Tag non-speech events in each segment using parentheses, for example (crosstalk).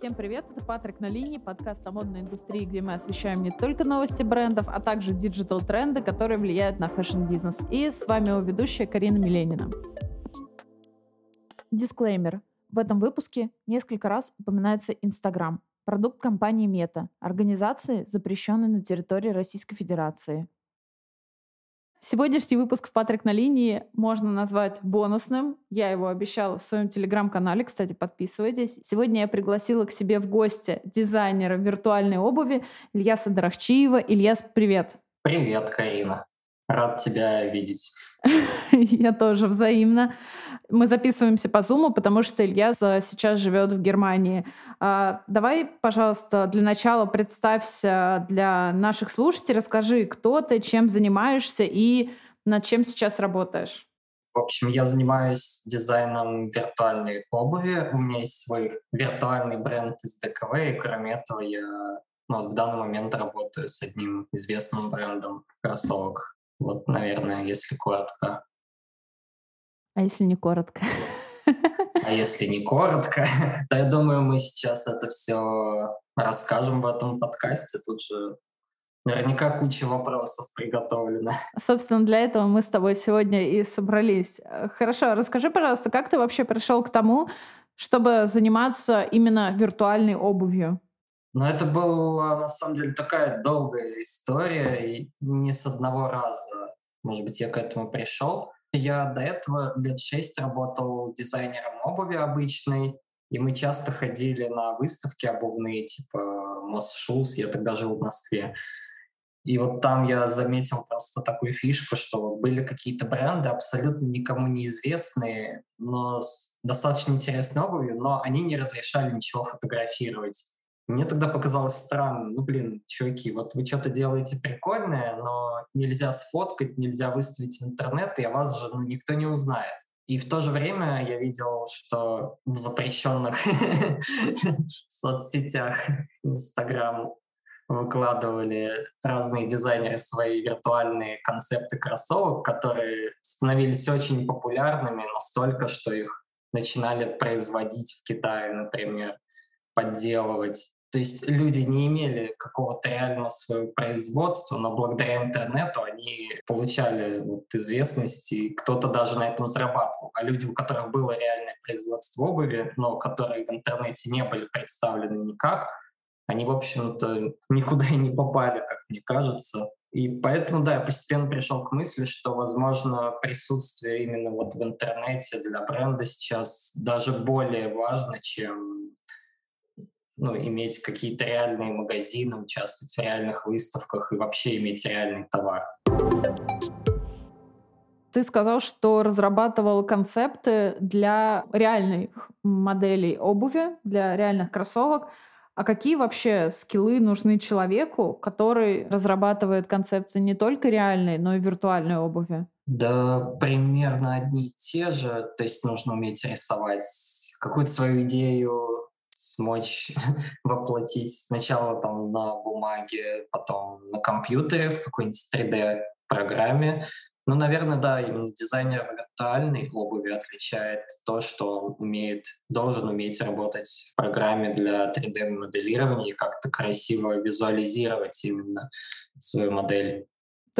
Всем привет, это Патрик на линии, подкаст о модной индустрии, где мы освещаем не только новости брендов, а также digital-тренды, которые влияют на fashion-бизнес. И с вами его ведущая Карина Миленина. Дисклеймер. В этом выпуске несколько раз упоминается Инстаграм, продукт компании Мета, организации, запрещенной на территории Российской Федерации. Сегодняшний выпуск в «Патрик на линии» можно назвать бонусным. Я его обещала в своем телеграм-канале, кстати, подписывайтесь. Сегодня я пригласила к себе в гости дизайнера виртуальной обуви Ильяса Дорохчиева. Ильяс, привет! Привет, Карина. Рад тебя видеть. (laughs) Я тоже взаимно. Мы записываемся по Зуму, потому что Илья сейчас живет в Германии. А, давай, пожалуйста, для начала представься для наших слушателей, расскажи, кто ты, чем занимаешься и над чем сейчас работаешь. В общем, я занимаюсь дизайном виртуальной обуви. У меня есть свой виртуальный бренд из ДКВ, и кроме этого я ну, в данный момент работаю с одним известным брендом кроссовок. Вот, наверное, если коротко. А если не коротко? А если не коротко, (laughs) то я думаю, мы сейчас это все расскажем в этом подкасте. Тут же наверняка куча вопросов приготовлена. (laughs) Собственно, для этого мы с тобой сегодня и собрались. Хорошо, расскажи, пожалуйста, как ты вообще пришел к тому, чтобы заниматься именно виртуальной обувью? Но это была, на самом деле, такая долгая история, и не с одного раза, может быть, я к этому пришел. Я до этого лет шесть работал дизайнером обуви обычной, и мы часто ходили на выставки обувные, типа Shoes, я тогда жил в Москве. И вот там я заметил просто такую фишку, что были какие-то бренды абсолютно никому неизвестные, но с достаточно интересной обувью, но они не разрешали ничего фотографировать. Мне тогда показалось странно, ну, блин, чуваки, вот вы что-то делаете прикольное, но нельзя сфоткать, нельзя выставить в интернет, и о вас же ну, никто не узнает. И в то же время я видел, что в запрещенных (laughs) соцсетях Инстаграм выкладывали разные дизайнеры свои виртуальные концепты кроссовок, которые становились очень популярными настолько, что их начинали производить в Китае, например, подделывать. То есть люди не имели какого-то реального своего производства, но благодаря интернету они получали вот известность, и кто-то даже на этом зарабатывал. А люди, у которых было реальное производство обуви, но которые в интернете не были представлены никак, они, в общем-то, никуда и не попали, как мне кажется. И поэтому, да, я постепенно пришел к мысли, что, возможно, присутствие именно вот в интернете для бренда сейчас даже более важно, чем ну, иметь какие-то реальные магазины, участвовать в реальных выставках и вообще иметь реальный товар. Ты сказал, что разрабатывал концепты для реальных моделей обуви, для реальных кроссовок. А какие вообще скиллы нужны человеку, который разрабатывает концепты не только реальной, но и виртуальной обуви? Да, примерно одни и те же. То есть нужно уметь рисовать какую-то свою идею, смочь (laughs) воплотить сначала там на бумаге, потом на компьютере в какой-нибудь 3D-программе. Ну, наверное, да, именно дизайнер виртуальной обуви отличает то, что он умеет, должен уметь работать в программе для 3D-моделирования и как-то красиво визуализировать именно свою модель.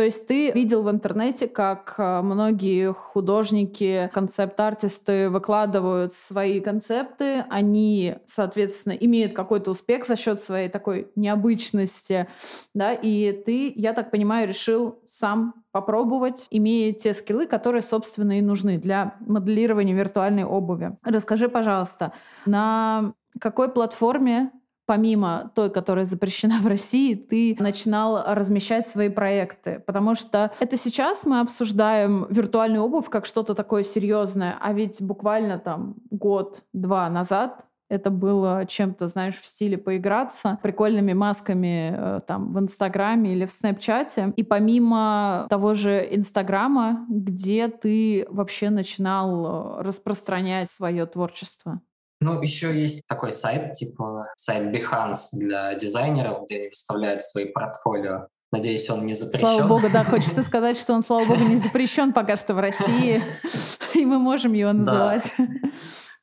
То есть ты видел в интернете, как э, многие художники, концепт-артисты выкладывают свои концепты, они, соответственно, имеют какой-то успех за счет своей такой необычности, да, и ты, я так понимаю, решил сам попробовать, имея те скиллы, которые, собственно, и нужны для моделирования виртуальной обуви. Расскажи, пожалуйста, на какой платформе помимо той, которая запрещена в России, ты начинал размещать свои проекты? Потому что это сейчас мы обсуждаем виртуальную обувь как что-то такое серьезное, а ведь буквально там год-два назад это было чем-то, знаешь, в стиле поиграться, прикольными масками э, там в Инстаграме или в Снэпчате. И помимо того же Инстаграма, где ты вообще начинал э, распространять свое творчество? Ну, еще есть такой сайт, типа сайт Behance для дизайнеров, где они выставляют свои портфолио. Надеюсь, он не запрещен. Слава богу, да, (laughs) хочется сказать, что он, слава богу, не запрещен пока что в России, (laughs) и мы можем его называть.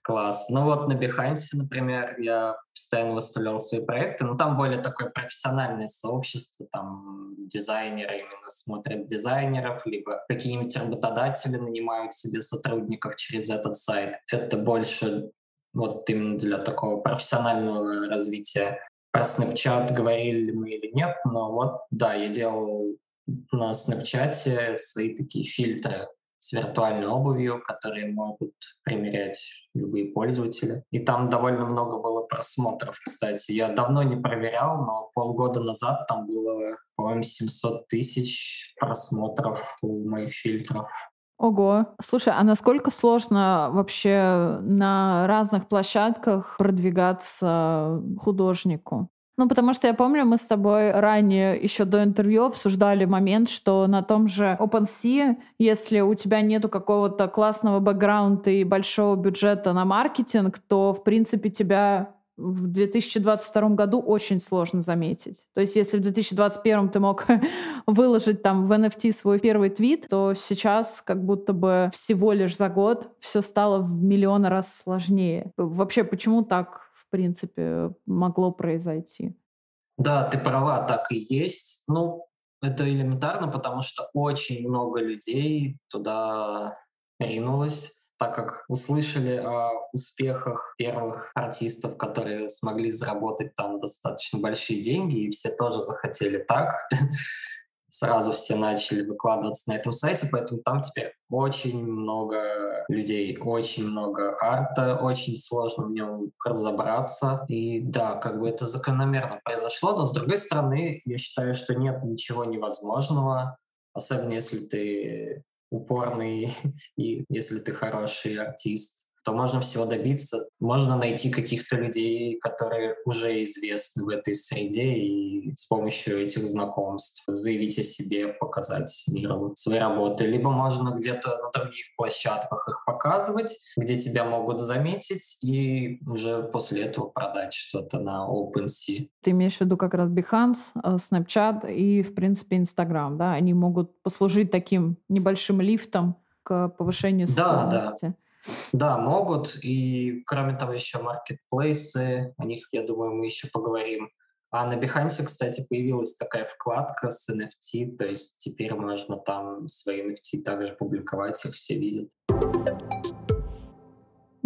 Класс. Ну вот на Behance, например, я постоянно выставлял свои проекты, но там более такое профессиональное сообщество, там дизайнеры именно смотрят дизайнеров, либо какие-нибудь работодатели нанимают себе сотрудников через этот сайт. Это больше вот именно для такого профессионального развития. Про Snapchat говорили мы или нет, но вот да, я делал на Snapchat свои такие фильтры с виртуальной обувью, которые могут примерять любые пользователи. И там довольно много было просмотров, кстати. Я давно не проверял, но полгода назад там было, по-моему, 700 тысяч просмотров у моих фильтров. Ого. Слушай, а насколько сложно вообще на разных площадках продвигаться художнику? Ну, потому что я помню, мы с тобой ранее, еще до интервью, обсуждали момент, что на том же OpenSea, если у тебя нету какого-то классного бэкграунда и большого бюджета на маркетинг, то, в принципе, тебя в 2022 году очень сложно заметить. То есть если в 2021 ты мог (laughs) выложить там в NFT свой первый твит, то сейчас как будто бы всего лишь за год все стало в миллион раз сложнее. Вообще, почему так в принципе, могло произойти. Да, ты права, так и есть. Ну, это элементарно, потому что очень много людей туда ринулось, так как услышали о успехах первых артистов, которые смогли заработать там достаточно большие деньги, и все тоже захотели так. (laughs) сразу все начали выкладываться на этом сайте, поэтому там теперь очень много людей, очень много арта, очень сложно в нем разобраться. И да, как бы это закономерно произошло, но с другой стороны, я считаю, что нет ничего невозможного, особенно если ты упорный (laughs) и если ты хороший артист то можно всего добиться. Можно найти каких-то людей, которые уже известны в этой среде, и с помощью этих знакомств заявить о себе, показать миру свои работы. Либо можно где-то на других площадках их показывать, где тебя могут заметить, и уже после этого продать что-то на OpenSea. Ты имеешь в виду как раз Behance, э, Snapchat и, в принципе, Instagram, да? Они могут послужить таким небольшим лифтом к повышению стоимости. Да, да. Да, могут. И кроме того, еще маркетплейсы, о них, я думаю, мы еще поговорим. А на Behance, кстати, появилась такая вкладка с NFT, то есть теперь можно там свои NFT также публиковать, их все видят.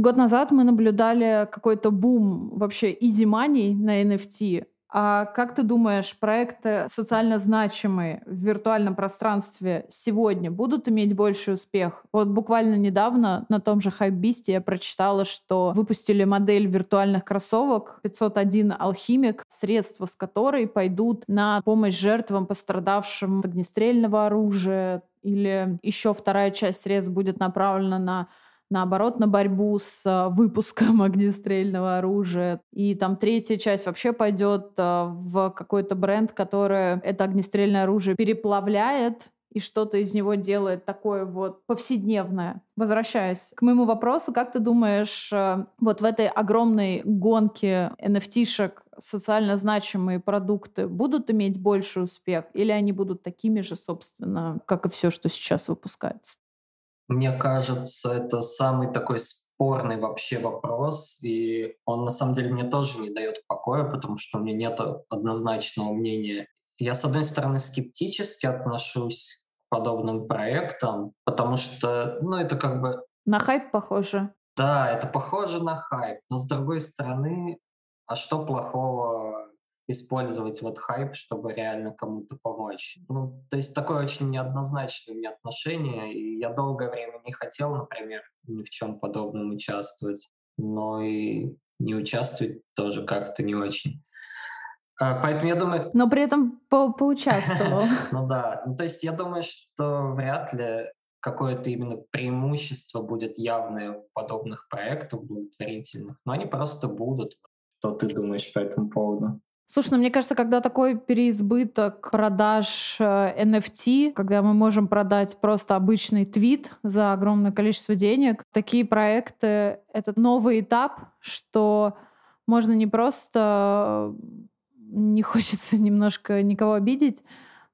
Год назад мы наблюдали какой-то бум вообще money на NFT. А как ты думаешь, проекты социально значимые в виртуальном пространстве сегодня будут иметь больший успех? Вот буквально недавно на том же Хайбисте я прочитала, что выпустили модель виртуальных кроссовок 501 Алхимик, средства с которой пойдут на помощь жертвам, пострадавшим от огнестрельного оружия, или еще вторая часть средств будет направлена на наоборот, на борьбу с а, выпуском (laughs) огнестрельного оружия. И там третья часть вообще пойдет а, в какой-то бренд, который это огнестрельное оружие переплавляет и что-то из него делает такое вот повседневное. Возвращаясь к моему вопросу, как ты думаешь, а, вот в этой огромной гонке NFT-шек социально значимые продукты будут иметь больший успех или они будут такими же, собственно, как и все, что сейчас выпускается? Мне кажется, это самый такой спорный вообще вопрос, и он на самом деле мне тоже не дает покоя, потому что у меня нет однозначного мнения. Я, с одной стороны, скептически отношусь к подобным проектам, потому что, ну, это как бы... На хайп похоже. Да, это похоже на хайп, но с другой стороны, а что плохого использовать вот хайп, чтобы реально кому-то помочь. Ну, то есть такое очень неоднозначное у меня отношение, и я долгое время не хотел, например, ни в чем подобном участвовать, но и не участвовать тоже как-то не очень. А, поэтому я думаю... Но при этом по поучаствовал. (laughs) Ну да. Ну, то есть я думаю, что вряд ли какое-то именно преимущество будет явное у подобных проектов благотворительных, но они просто будут. Что ты думаешь по этому поводу? Слушай, ну мне кажется, когда такой переизбыток продаж NFT, э, когда мы можем продать просто обычный твит за огромное количество денег, такие проекты — это новый этап, что можно не просто не хочется (laughs) немножко никого обидеть,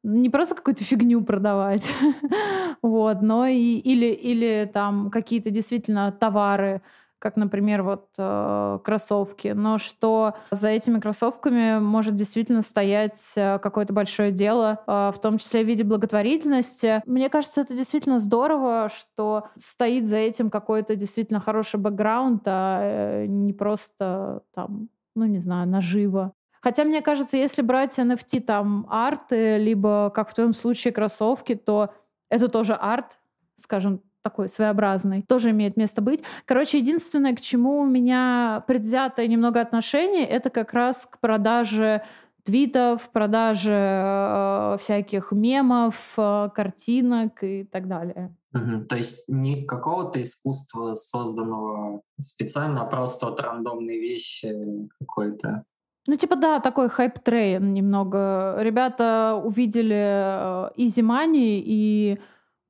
не просто какую-то фигню продавать, (laughs) вот, но и или или там какие-то действительно товары как, например, вот э, кроссовки, но что за этими кроссовками может действительно стоять э, какое-то большое дело, э, в том числе в виде благотворительности. Мне кажется, это действительно здорово, что стоит за этим какой-то действительно хороший бэкграунд, а э, не просто там, ну не знаю, наживо. Хотя, мне кажется, если брать NFT там арты, либо, как в твоем случае, кроссовки, то это тоже арт, скажем, такой своеобразный, тоже имеет место быть. Короче, единственное, к чему у меня предвзятое немного отношение, это как раз к продаже твитов, продаже э, всяких мемов, э, картинок и так далее. Угу. То есть не какого-то искусства, созданного специально, а просто вот рандомные вещи какой-то. Ну, типа, да, такой hype train немного. Ребята увидели э, easy money и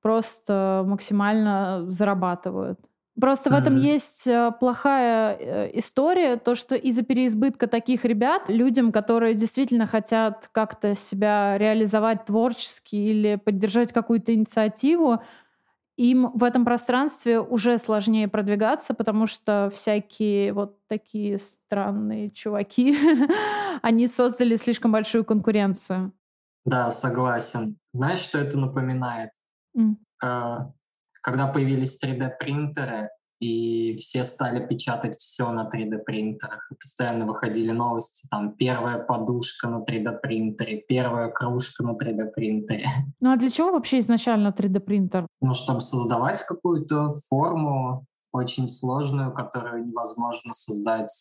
просто максимально зарабатывают. Просто mm-hmm. в этом есть э, плохая э, история, то, что из-за переизбытка таких ребят, людям, которые действительно хотят как-то себя реализовать творчески или поддержать какую-то инициативу, им в этом пространстве уже сложнее продвигаться, потому что всякие вот такие странные чуваки, (laughs) они создали слишком большую конкуренцию. Да, согласен. Знаешь, что это напоминает? Mm. Когда появились 3D-принтеры, и все стали печатать все на 3D-принтерах. И постоянно выходили новости, там, первая подушка на 3D-принтере, первая кружка на 3D-принтере. (laughs) Ну а для чего вообще изначально 3D-принтер? Ну, чтобы создавать какую-то форму очень сложную, которую невозможно создать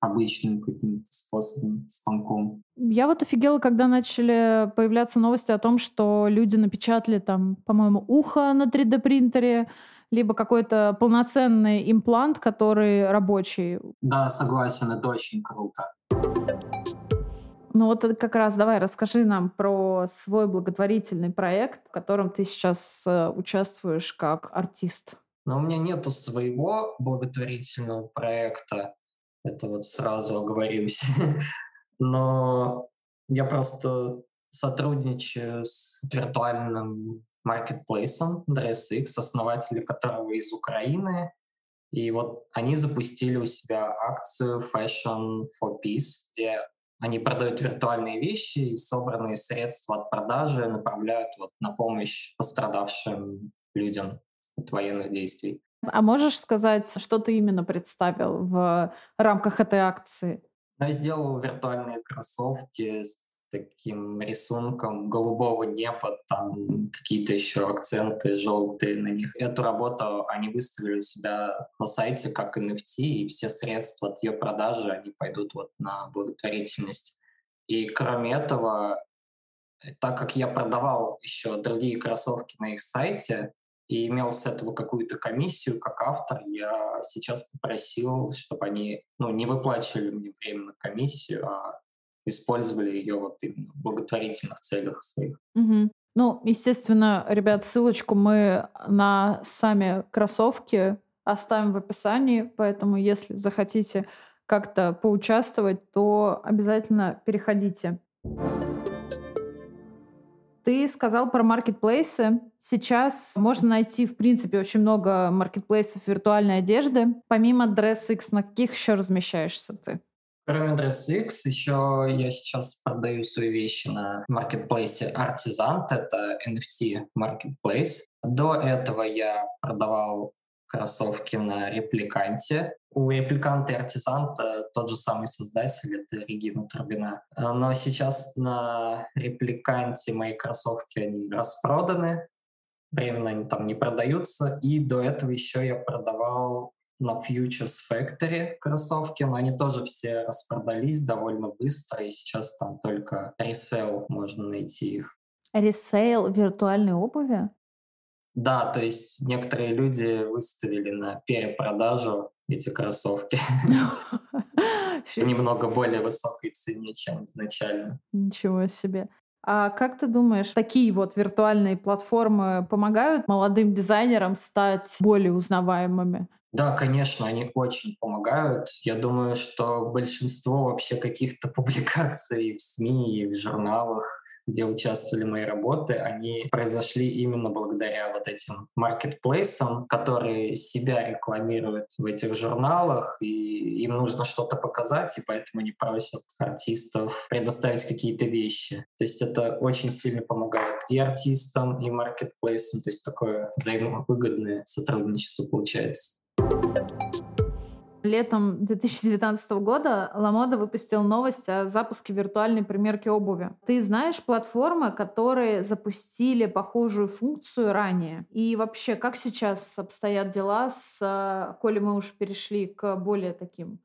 обычным каким-то способом, станком. Я вот офигела, когда начали появляться новости о том, что люди напечатали там, по-моему, ухо на 3D-принтере, либо какой-то полноценный имплант, который рабочий. Да, согласен, это очень круто. Ну вот как раз давай расскажи нам про свой благотворительный проект, в котором ты сейчас э, участвуешь как артист. Но у меня нету своего благотворительного проекта, это вот сразу оговоримся. (laughs) Но я просто сотрудничаю с виртуальным маркетплейсом DressX, основатели которого из Украины. И вот они запустили у себя акцию Fashion for Peace, где они продают виртуальные вещи и собранные средства от продажи направляют вот на помощь пострадавшим людям от военных действий. А можешь сказать, что ты именно представил в рамках этой акции? Я сделал виртуальные кроссовки с таким рисунком голубого неба, там какие-то еще акценты желтые на них. Эту работу они выставили у себя на сайте как NFT, и все средства от ее продажи, они пойдут вот на благотворительность. И кроме этого, так как я продавал еще другие кроссовки на их сайте, и имел с этого какую-то комиссию как автор, я сейчас попросил, чтобы они ну, не выплачивали мне временно комиссию, а использовали ее вот именно в благотворительных целях своих. Угу. Ну, естественно, ребят, ссылочку мы на сами кроссовки оставим в описании, поэтому если захотите как-то поучаствовать, то обязательно переходите. Ты сказал про маркетплейсы. Сейчас можно найти, в принципе, очень много маркетплейсов виртуальной одежды. Помимо DressX, на каких еще размещаешься ты? Кроме DressX, еще я сейчас продаю свои вещи на маркетплейсе Artisant, это NFT marketplace. До этого я продавал кроссовки на репликанте. У репликанта и артизанта тот же самый создатель, это Регина Турбина. Но сейчас на репликанте мои кроссовки они распроданы, временно они там не продаются. И до этого еще я продавал на Futures Factory кроссовки, но они тоже все распродались довольно быстро, и сейчас там только ресейл можно найти их. Ресейл виртуальной обуви? Да, то есть некоторые люди выставили на перепродажу эти кроссовки. (laughs) Немного более высокой цене, чем изначально. Ничего себе. А как ты думаешь, такие вот виртуальные платформы помогают молодым дизайнерам стать более узнаваемыми? Да, конечно, они очень помогают. Я думаю, что большинство вообще каких-то (laughs) публикаций в СМИ и в журналах где участвовали мои работы, они произошли именно благодаря вот этим маркетплейсам, которые себя рекламируют в этих журналах, и им нужно что-то показать, и поэтому они просят артистов предоставить какие-то вещи. То есть это очень сильно помогает и артистам, и маркетплейсам, то есть такое взаимовыгодное сотрудничество получается. Летом 2019 года Ламода выпустил новость о запуске виртуальной примерки обуви. Ты знаешь платформы, которые запустили похожую функцию ранее? И вообще, как сейчас обстоят дела с... Э, коли мы уж перешли к более таким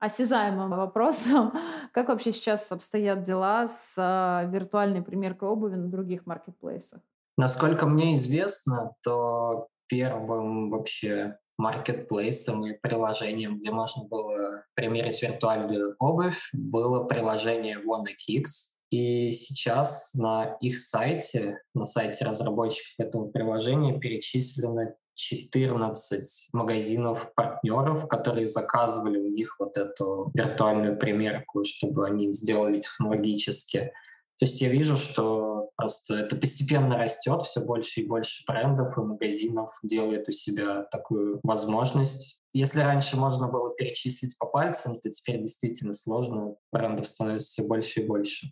осязаемым вопросам, (laughs) как вообще сейчас обстоят дела с э, виртуальной примеркой обуви на других маркетплейсах? Насколько мне известно, то первым вообще маркетплейсом и приложением, где можно было примерить виртуальную обувь, было приложение WannaKicks. И сейчас на их сайте, на сайте разработчиков этого приложения перечислено 14 магазинов партнеров, которые заказывали у них вот эту виртуальную примерку, чтобы они сделали технологически. То есть я вижу, что просто это постепенно растет, все больше и больше брендов и магазинов делает у себя такую возможность. Если раньше можно было перечислить по пальцам, то теперь действительно сложно, брендов становится все больше и больше.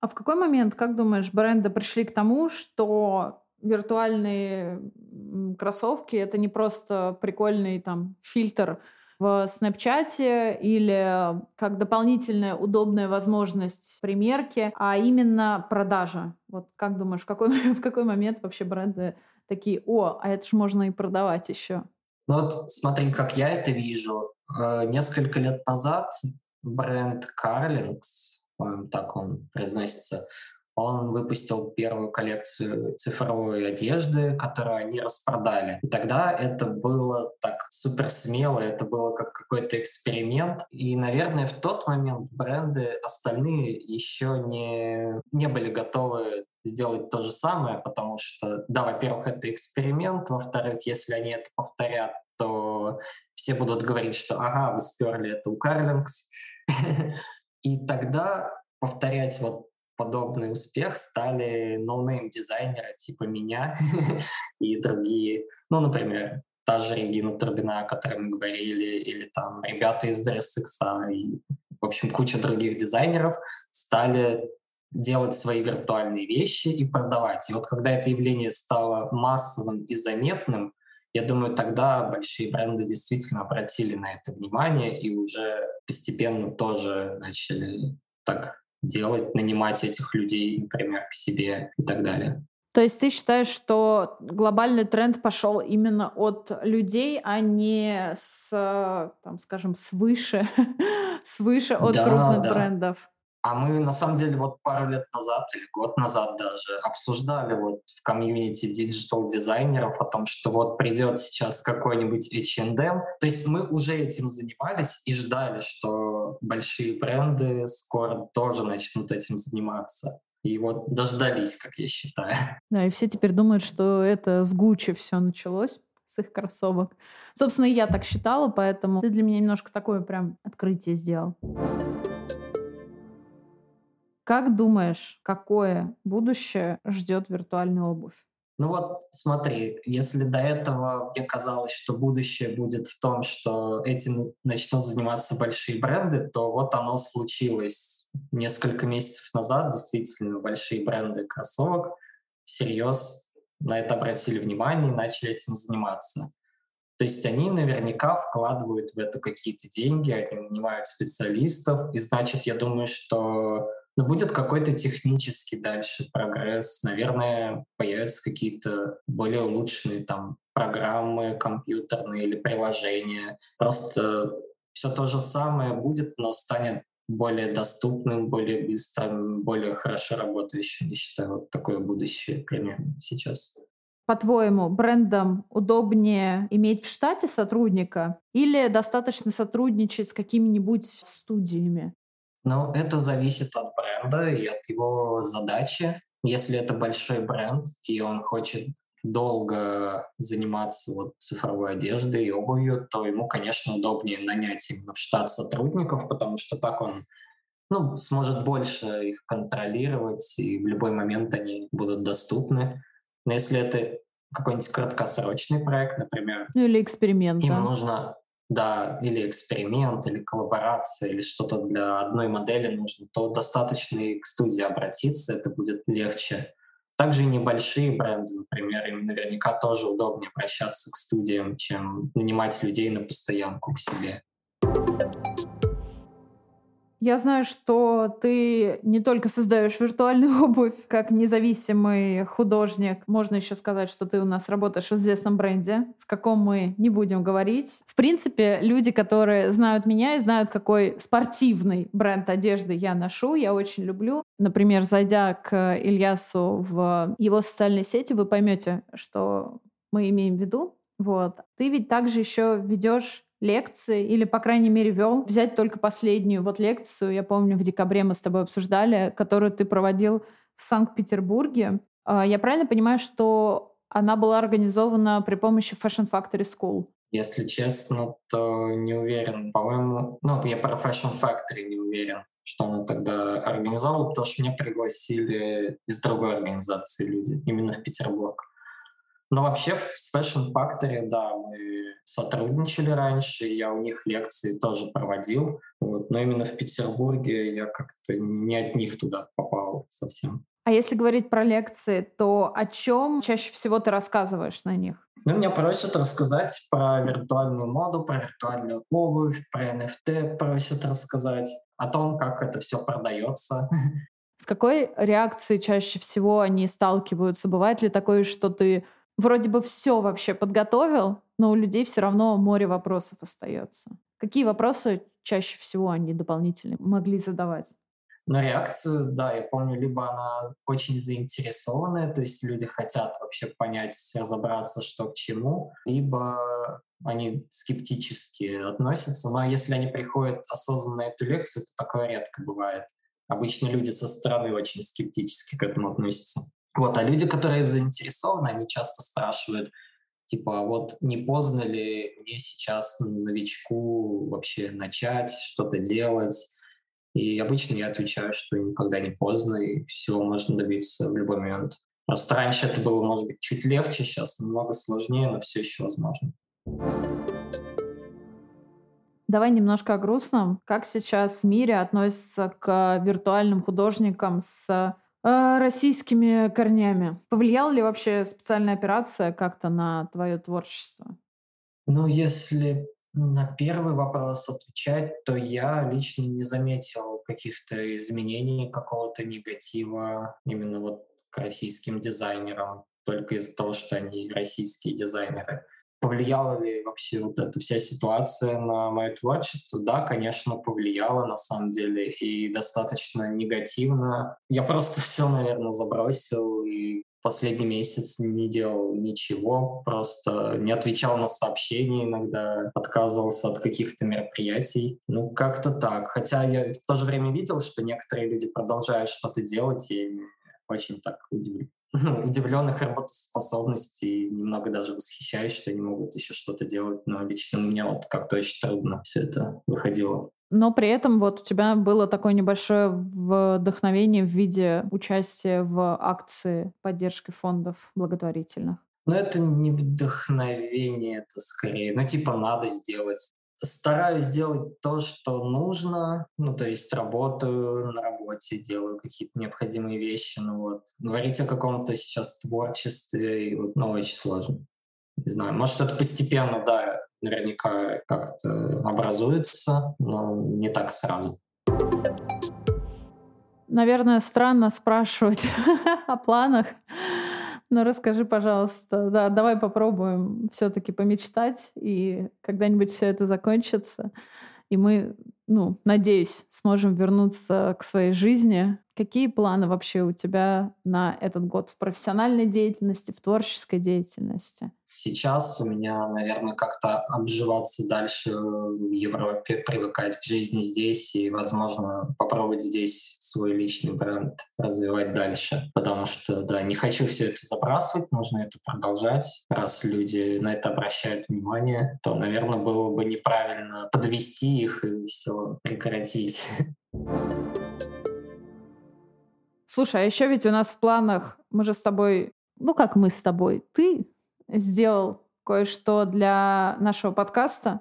А в какой момент, как думаешь, бренды пришли к тому, что виртуальные кроссовки — это не просто прикольный там фильтр в Снэпчате или как дополнительная удобная возможность примерки, а именно продажа. Вот как думаешь, в какой, (laughs) в какой момент вообще бренды такие, о, а это же можно и продавать еще? Ну вот смотри, как я это вижу. Э, несколько лет назад бренд Carlings, так он произносится, он выпустил первую коллекцию цифровой одежды, которую они распродали. И тогда это было так супер смело, это было как какой-то эксперимент. И, наверное, в тот момент бренды остальные еще не, не были готовы сделать то же самое, потому что, да, во-первых, это эксперимент, во-вторых, если они это повторят, то все будут говорить, что ага, вы сперли это у Carlings. (laughs) И тогда повторять вот подобный успех стали ноунейм дизайнеры типа меня (laughs) и другие. Ну, например, та же Регина Турбина, о которой мы говорили, или там ребята из DressX, и, в общем, куча других дизайнеров стали делать свои виртуальные вещи и продавать. И вот когда это явление стало массовым и заметным, я думаю, тогда большие бренды действительно обратили на это внимание и уже постепенно тоже начали так делать, нанимать этих людей, например, к себе и так далее. То есть ты считаешь, что глобальный тренд пошел именно от людей, а не с, там, скажем, свыше, (laughs) свыше от да, крупных да. брендов? А мы, на самом деле, вот пару лет назад или год назад даже обсуждали вот в комьюнити digital-дизайнеров о том, что вот придет сейчас какой-нибудь H&M. То есть мы уже этим занимались и ждали, что большие бренды скоро тоже начнут этим заниматься. И вот дождались, как я считаю. (laughs) Да, и все теперь думают, что это с Гуччи все началось с их кроссовок. Собственно, я так считала, поэтому ты для меня немножко такое прям открытие сделал. Как думаешь, какое будущее ждет виртуальную обувь? Ну вот смотри, если до этого мне казалось, что будущее будет в том, что этим начнут заниматься большие бренды, то вот оно случилось несколько месяцев назад. Действительно, большие бренды кроссовок всерьез на это обратили внимание и начали этим заниматься. То есть они наверняка вкладывают в это какие-то деньги, они нанимают специалистов, и значит, я думаю, что но будет какой-то технический дальше прогресс. Наверное, появятся какие-то более улучшенные там программы компьютерные или приложения. Просто все то же самое будет, но станет более доступным, более быстрым, более хорошо работающим. Я считаю, вот такое будущее примерно сейчас. По-твоему, брендам удобнее иметь в штате сотрудника или достаточно сотрудничать с какими-нибудь студиями? Ну, это зависит от бренда и от его задачи. Если это большой бренд, и он хочет долго заниматься вот цифровой одеждой и обувью, то ему, конечно, удобнее нанять именно в штат сотрудников, потому что так он ну, сможет больше их контролировать, и в любой момент они будут доступны. Но если это какой-нибудь краткосрочный проект, например. Ну или эксперимент. Им да? нужно, да, или эксперимент, или коллаборация, или что-то для одной модели нужно, то достаточно и к студии обратиться, это будет легче. Также и небольшие бренды, например, им наверняка тоже удобнее обращаться к студиям, чем нанимать людей на постоянку к себе. Я знаю, что ты не только создаешь виртуальную (laughs) обувь как независимый художник. Можно еще сказать, что ты у нас работаешь в известном бренде, в каком мы не будем говорить. В принципе, люди, которые знают меня и знают, какой спортивный бренд одежды я ношу, я очень люблю. Например, зайдя к Ильясу в его социальные сети, вы поймете, что мы имеем в виду. Вот. Ты ведь также еще ведешь лекции, или, по крайней мере, вел. Взять только последнюю вот лекцию, я помню, в декабре мы с тобой обсуждали, которую ты проводил в Санкт-Петербурге. А, я правильно понимаю, что она была организована при помощи Fashion Factory School? Если честно, то не уверен. По-моему, ну, я про Fashion Factory не уверен, что она тогда организовала, потому что меня пригласили из другой организации люди, именно в Петербург. Но вообще с Fashion Factory, да, мы сотрудничали раньше, я у них лекции тоже проводил, вот, но именно в Петербурге я как-то не от них туда попал совсем. А если говорить про лекции, то о чем чаще всего ты рассказываешь на них? Ну, меня просят рассказать про виртуальную моду, про виртуальную обувь, про NFT просят рассказать, о том, как это все продается. С какой реакцией чаще всего они сталкиваются? Бывает ли такое, что ты вроде бы все вообще подготовил, но у людей все равно море вопросов остается. Какие вопросы чаще всего они дополнительно могли задавать? На реакцию, да, я помню, либо она очень заинтересованная, то есть люди хотят вообще понять, разобраться, что к чему, либо они скептически относятся. Но если они приходят осознанно на эту лекцию, то такое редко бывает. Обычно люди со стороны очень скептически к этому относятся. Вот, а люди, которые заинтересованы, они часто спрашивают, типа, а вот не поздно ли мне сейчас новичку вообще начать что-то делать? И обычно я отвечаю, что никогда не поздно, и всего можно добиться в любой момент. Просто раньше это было, может быть, чуть легче, сейчас намного сложнее, но все еще возможно. Давай немножко о грустном. Как сейчас в мире относятся к виртуальным художникам с российскими корнями. Повлияла ли вообще специальная операция как-то на твое творчество? Ну, если на первый вопрос отвечать, то я лично не заметил каких-то изменений, какого-то негатива именно вот к российским дизайнерам, только из-за того, что они российские дизайнеры. Повлияла ли вообще вот эта вся ситуация на мое творчество? Да, конечно, повлияла на самом деле и достаточно негативно. Я просто (laughs) все, наверное, забросил и последний месяц не делал ничего, просто не отвечал на сообщения иногда, отказывался от каких-то мероприятий. Ну, как-то так. Хотя я в то же время видел, что некоторые люди продолжают что-то делать, и очень так удивлен ну, удивленных работоспособностей, немного даже восхищаюсь, что они могут еще что-то делать, но лично у меня вот как-то очень трудно все это выходило. Но при этом вот у тебя было такое небольшое вдохновение в виде участия в акции поддержки фондов благотворительных. Ну, это не вдохновение, это скорее, ну, типа, надо сделать стараюсь делать то, что нужно, ну, то есть работаю на работе, делаю какие-то необходимые вещи, ну вот. Говорить о каком-то сейчас творчестве, ну, очень сложно. Не знаю, может, это постепенно, да, наверняка как-то образуется, но не так сразу. Наверное, странно спрашивать (laughs) о планах, ну, расскажи, пожалуйста, да, давай попробуем все-таки помечтать, и когда-нибудь все это закончится, и мы, ну, надеюсь, сможем вернуться к своей жизни. Какие планы вообще у тебя на этот год в профессиональной деятельности, в творческой деятельности? Сейчас у меня, наверное, как-то обживаться дальше в Европе, привыкать к жизни здесь и, возможно, попробовать здесь свой личный бренд развивать дальше. Потому что, да, не хочу все это забрасывать, нужно это продолжать. Раз люди на это обращают внимание, то, наверное, было бы неправильно подвести их и все прекратить. Слушай, а еще ведь у нас в планах, мы же с тобой, ну как мы с тобой, ты сделал кое-что для нашего подкаста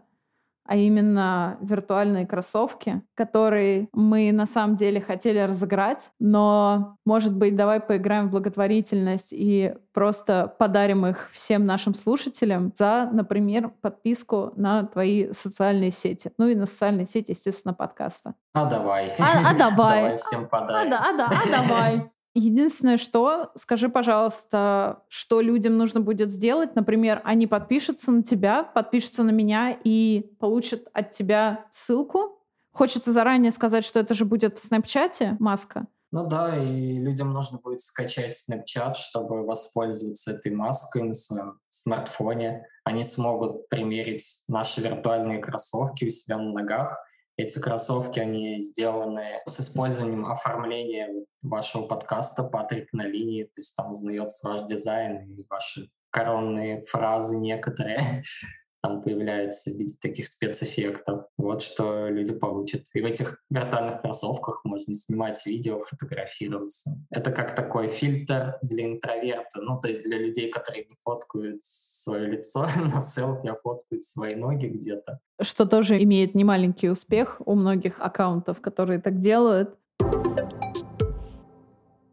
а именно виртуальные кроссовки, которые мы на самом деле хотели разыграть, но, может быть, давай поиграем в благотворительность и просто подарим их всем нашим слушателям за, например, подписку на твои социальные сети. Ну и на социальные сети, естественно, подкаста. А давай. А, а давай. Давай всем подарим. А, а, да, а давай. Единственное, что, скажи, пожалуйста, что людям нужно будет сделать. Например, они подпишутся на тебя, подпишутся на меня и получат от тебя ссылку. Хочется заранее сказать, что это же будет в Снэпчате маска. Ну да, и людям нужно будет скачать Snapchat, чтобы воспользоваться этой маской на своем смартфоне. Они смогут примерить наши виртуальные кроссовки у себя на ногах эти кроссовки, они сделаны с использованием оформления вашего подкаста «Патрик на линии», то есть там узнается ваш дизайн и ваши коронные фразы некоторые (laughs) там появляются в виде таких спецэффектов. Вот что люди получат. И в этих виртуальных кроссовках можно снимать видео, фотографироваться. Это как такой фильтр для интроверта, ну, то есть для людей, которые не фоткают свое лицо (laughs) на селфи, а фоткают свои ноги где-то. Что тоже имеет немаленький успех у многих аккаунтов, которые так делают.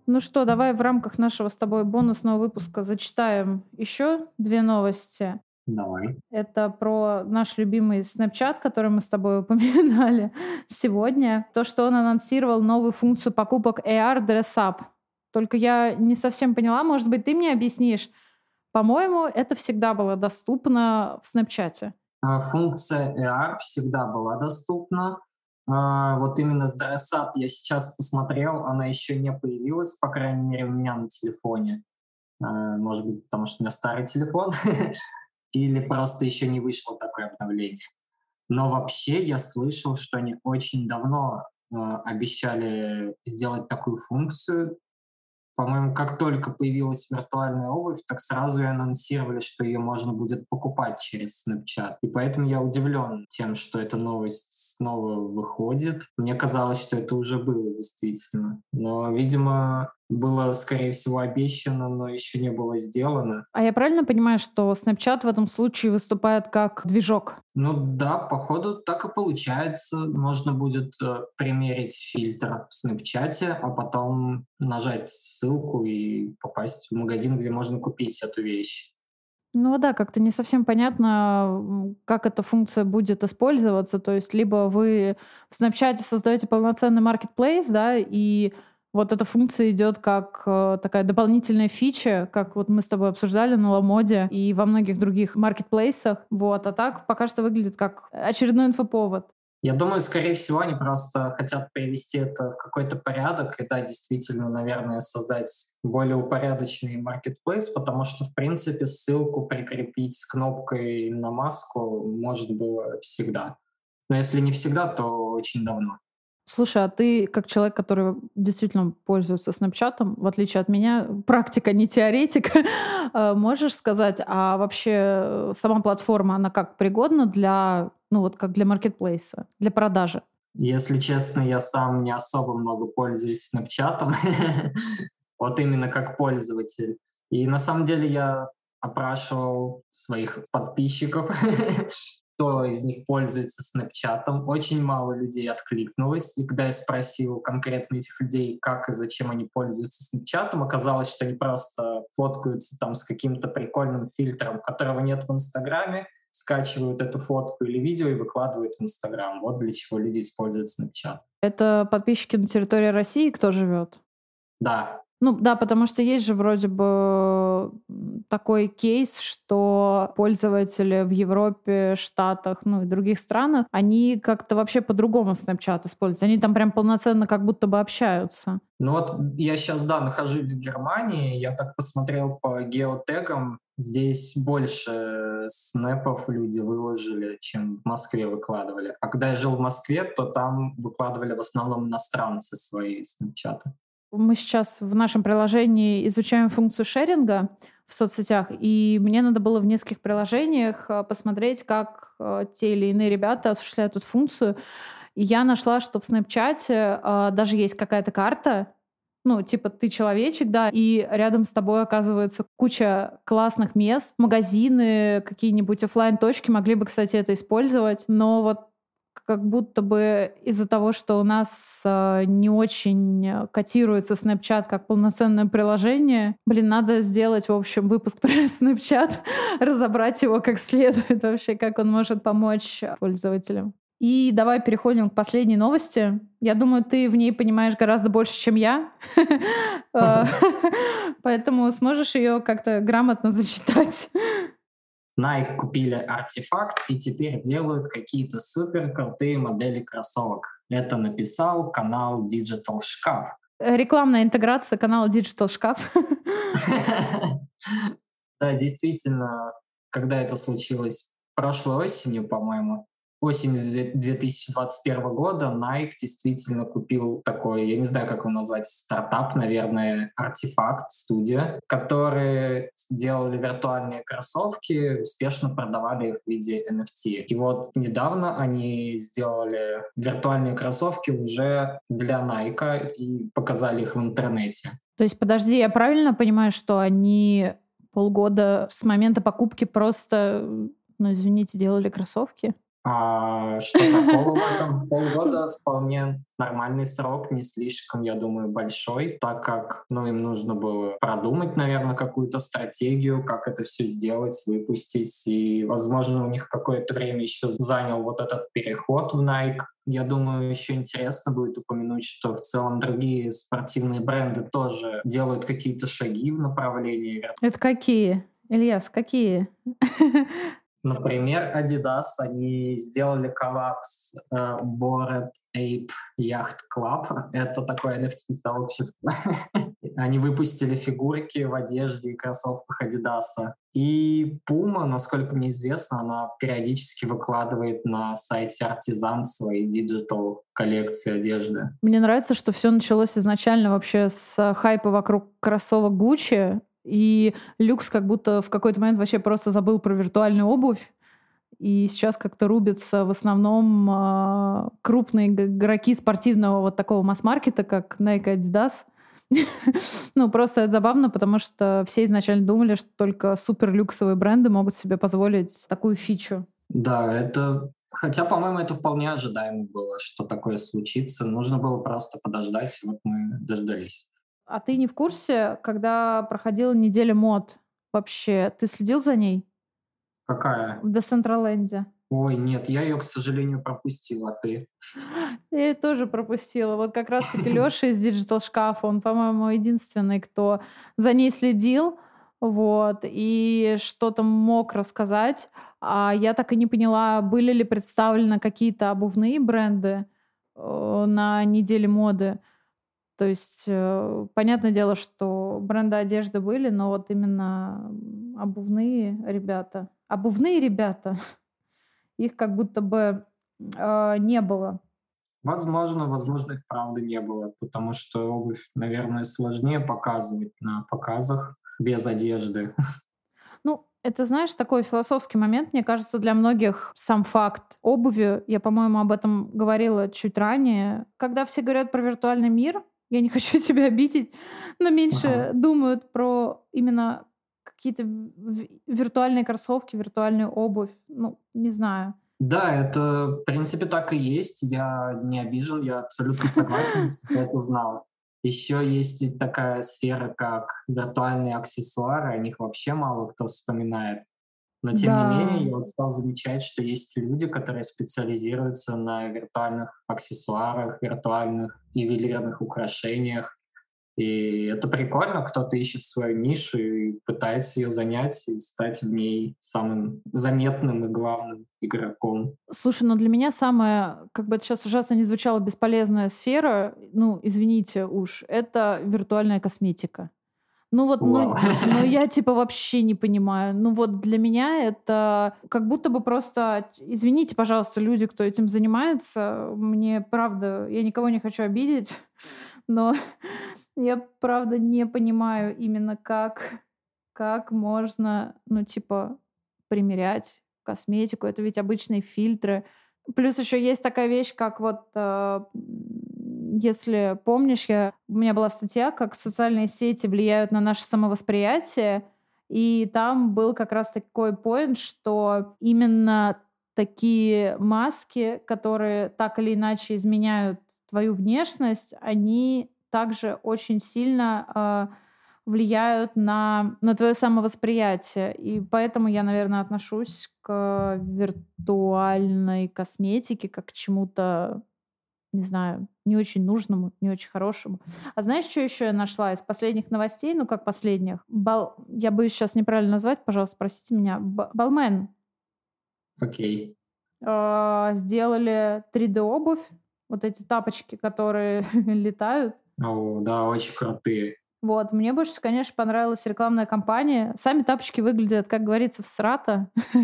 Ну что, давай в рамках нашего с тобой бонусного выпуска зачитаем еще две новости. Давай. Это про наш любимый Snapchat, который мы с тобой (laughs) упоминали сегодня. То, что он анонсировал новую функцию покупок AR Dress Up. Только я не совсем поняла, может быть, ты мне объяснишь. По-моему, это всегда было доступно в Snapchat. А, функция AR всегда была доступна. А, вот именно Dress Up я сейчас посмотрел, она еще не появилась, по крайней мере, у меня на телефоне. А, может быть, потому что у меня старый телефон. (laughs) или просто еще не вышло такое обновление. Но вообще я слышал, что они очень давно э, обещали сделать такую функцию. По-моему, как только появилась виртуальная обувь, так сразу и анонсировали, что ее можно будет покупать через Snapchat. И поэтому я удивлен тем, что эта новость снова выходит. Мне казалось, что это уже было действительно. Но, видимо, было, скорее всего, обещано, но еще не было сделано. А я правильно понимаю, что Snapchat в этом случае выступает как движок? Ну да, походу так и получается. Можно будет э, примерить фильтр в Snapchat, а потом нажать ссылку и попасть в магазин, где можно купить эту вещь. Ну да, как-то не совсем понятно, как эта функция будет использоваться. То есть либо вы в Snapchat создаете полноценный marketplace, да, и вот эта функция идет как э, такая дополнительная фича, как вот мы с тобой обсуждали на Ламоде и во многих других маркетплейсах. Вот. А так пока что выглядит как очередной инфоповод. Я думаю, скорее всего, они просто хотят привести это в какой-то порядок и, да, действительно, наверное, создать более упорядоченный маркетплейс, потому что, в принципе, ссылку прикрепить с кнопкой на маску может было всегда. Но если не всегда, то очень давно. Слушай, а ты как человек, который действительно пользуется снапчатом, в отличие от меня, практика, не теоретик, (laughs) э, можешь сказать, а вообще сама платформа, она как пригодна для, ну вот как для маркетплейса, для продажи? Если честно, я сам не особо много пользуюсь снапчатом, (laughs) вот именно как пользователь. И на самом деле я опрашивал своих подписчиков, (laughs) кто из них пользуется Снэпчатом. Очень мало людей откликнулось. И когда я спросил конкретно этих людей, как и зачем они пользуются Снэпчатом, оказалось, что они просто фоткаются там с каким-то прикольным фильтром, которого нет в Инстаграме, скачивают эту фотку или видео и выкладывают в Инстаграм. Вот для чего люди используют Snapchat. Это подписчики на территории России, кто живет? Да, ну да, потому что есть же вроде бы такой кейс, что пользователи в Европе, Штатах, ну и других странах, они как-то вообще по-другому Snapchat используют. Они там прям полноценно как будто бы общаются. Ну вот я сейчас, да, нахожусь в Германии, я так посмотрел по геотегам, здесь больше снэпов люди выложили, чем в Москве выкладывали. А когда я жил в Москве, то там выкладывали в основном иностранцы свои снэпчаты. Мы сейчас в нашем приложении изучаем функцию шеринга в соцсетях, и мне надо было в нескольких приложениях э, посмотреть, как э, те или иные ребята осуществляют эту функцию. И я нашла, что в Snapchat э, даже есть какая-то карта, ну, типа, ты человечек, да, и рядом с тобой оказывается куча классных мест, магазины, какие-нибудь офлайн точки могли бы, кстати, это использовать, но вот как будто бы из-за того, что у нас э, не очень котируется Snapchat как полноценное приложение, блин, надо сделать, в общем, выпуск про (laughs) Snapchat, разобрать его как следует (laughs) вообще, как он может помочь пользователям. И давай переходим к последней новости. Я думаю, ты в ней понимаешь гораздо больше, чем я. (laughs) Э, поэтому сможешь ее как-то грамотно зачитать. Nike купили артефакт и теперь делают какие-то супер крутые модели кроссовок. Это написал канал Digital Шкаф. Рекламная интеграция канала Digital Шкаф. (laughs) Да, действительно, когда это случилось прошлой осенью, по-моему, осенью 2021 года Nike действительно купил такой, я не знаю, как его назвать, стартап, наверное, артефакт, студия, которые делали виртуальные кроссовки, успешно продавали их в виде NFT. И вот недавно они сделали виртуальные кроссовки уже для Nike и показали их в интернете. То есть, подожди, я правильно понимаю, что они полгода с момента покупки просто, ну, извините, делали кроссовки? А что такого в этом? Полгода (laughs) вполне нормальный срок, не слишком, я думаю, большой, так как ну, им нужно было продумать, наверное, какую-то стратегию, как это все сделать, выпустить. И, возможно, у них какое-то время еще занял вот этот переход в Nike. Я думаю, еще интересно будет упомянуть, что в целом другие спортивные бренды тоже делают какие-то шаги в направлении. Это какие? Ильяс, какие? (laughs) Например, Adidas, они сделали коллаб с э, Bored Ape Yacht Club. Это такое NFT-сообщество. (laughs) они выпустили фигурки в одежде и кроссовках Adidas. И Puma, насколько мне известно, она периодически выкладывает на сайте Artisant свои digital коллекции одежды. Мне нравится, что все началось изначально вообще с хайпа вокруг кроссовок Gucci, и люкс как будто в какой-то момент вообще просто забыл про виртуальную обувь. И сейчас как-то рубятся в основном э, крупные игроки спортивного вот такого масс-маркета, как Nike Adidas. (laughs) ну, просто это забавно, потому что все изначально думали, что только супер люксовые бренды могут себе позволить такую фичу. Да, это Хотя, по-моему, это вполне ожидаемо было, что такое случится. Нужно было просто подождать, и вот мы дождались. А ты не в курсе, когда проходила неделя мод вообще, ты следил за ней? Какая? В Децентраленде. Ой, нет, я ее, к сожалению, пропустила, а ты? (laughs) Я ее тоже пропустила. Вот как раз-таки (laughs) Леша из Digital шкафа, он, по-моему, единственный, кто за ней следил, вот, и что-то мог рассказать. А я так и не поняла, были ли представлены какие-то обувные бренды э, на неделе моды. То есть, э, понятное дело, что бренды одежды были, но вот именно обувные ребята, обувные ребята, (laughs) их как будто бы э, не было. Возможно, возможно, их правда не было, потому что обувь, наверное, сложнее показывать на показах без одежды. (laughs) Ну, это, знаешь, такой философский момент, мне кажется, для многих сам факт обуви, я, по-моему, об этом говорила чуть ранее, когда все говорят про виртуальный мир, я не (laughs) хочу тебя обидеть, но меньше ага. думают про именно какие-то виртуальные кроссовки, виртуальную обувь. Ну, не знаю. Да, это в принципе так и есть. Я не обижен, я абсолютно согласен, что я это знал. Еще есть такая сфера, как виртуальные аксессуары, о них вообще мало кто вспоминает. Но тем да. не менее, я вот стал замечать, что есть люди, которые специализируются на виртуальных аксессуарах, виртуальных ювелирных украшениях. И это прикольно, кто-то ищет свою нишу и пытается ее занять и стать в ней самым заметным и главным игроком. Слушай, ну для меня самая, как бы это сейчас ужасно не звучала, бесполезная сфера, ну, извините уж, это виртуальная косметика. Ну вот, ну, (laughs) ну я типа вообще не понимаю. Ну вот для меня это как будто бы просто, извините, пожалуйста, люди, кто этим занимается, мне правда, я никого не хочу обидеть, (laughs) но (laughs) я правда не понимаю именно как, как можно, ну типа примерять косметику. Это ведь обычные фильтры. Плюс еще есть такая вещь, как вот э, если помнишь, я, у меня была статья, как социальные сети влияют на наше самовосприятие, и там был как раз такой поинт, что именно такие маски, которые так или иначе изменяют твою внешность, они также очень сильно э, влияют на, на твое самовосприятие. И поэтому я, наверное, отношусь к виртуальной косметике как к чему-то, не знаю, не очень нужному, не очень хорошему. А знаешь, что еще я нашла из последних новостей? Ну, как последних? Бал... Я боюсь сейчас неправильно назвать, пожалуйста, простите меня. Б... Балмен. Окей. Okay. Э, сделали 3D-обувь, вот эти тапочки, которые (laughs) летают. О, да, очень крутые. Вот, мне больше, конечно, понравилась рекламная кампания. Сами тапочки выглядят, как говорится, в срата. (laughs)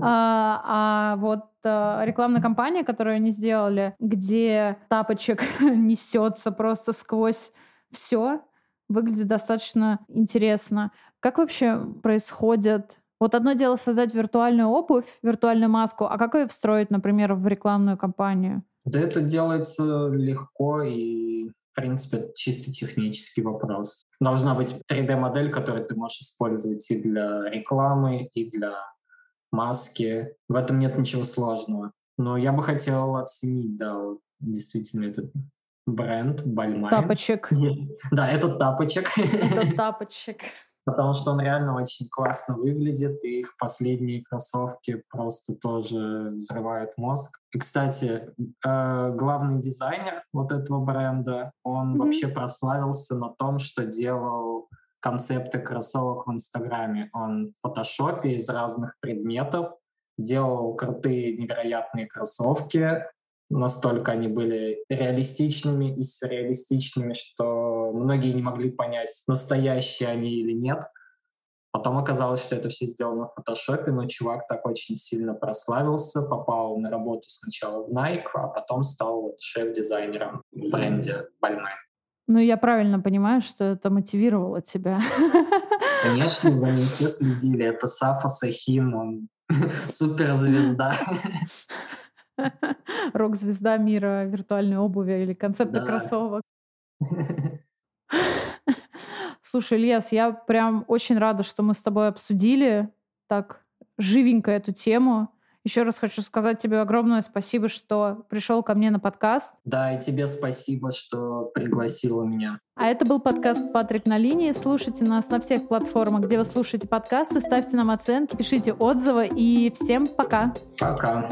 А, а вот э, рекламная кампания, которую они сделали, где тапочек (laughs) несется просто сквозь все, выглядит достаточно интересно. Как вообще происходит вот одно дело создать виртуальную обувь, виртуальную маску, а как ее встроить, например, в рекламную кампанию? Да это делается легко и принципе, чисто технический вопрос. Должна быть 3D-модель, которую ты можешь использовать и для рекламы, и для маски. В этом нет ничего сложного. Но я бы хотел оценить, да, действительно этот бренд Бальмайн. Тапочек. (laughs) Да, этот тапочек. Этот (laughs) тапочек потому что он реально очень классно выглядит, и их последние кроссовки просто тоже взрывают мозг. И, кстати, э, главный дизайнер вот этого бренда, он mm-hmm. вообще прославился на том, что делал концепты кроссовок в Инстаграме. Он в фотошопе из разных предметов делал крутые невероятные кроссовки, настолько они были реалистичными и сюрреалистичными, что многие не могли понять, настоящие они или нет. Потом оказалось, что это все сделано в фотошопе, но чувак так очень сильно прославился, попал на работу сначала в Nike, а потом стал вот шеф-дизайнером в бренде Balmain. Ну, я правильно понимаю, что это мотивировало тебя. (laughs) Конечно, за ним все следили. Это Сафа Сахин, он (laughs) суперзвезда. (laughs) Рок-звезда мира виртуальной обуви или концепта да. кроссовок. (laughs) Слушай, Ильяс, я прям очень рада, что мы с тобой обсудили так живенько эту тему. Еще раз хочу сказать тебе огромное спасибо, что пришел ко мне на подкаст. Да, и тебе спасибо, что пригласила меня. А это был подкаст «Патрик на линии». Слушайте нас на всех платформах, где вы слушаете подкасты, ставьте нам оценки, пишите отзывы и всем пока. Пока.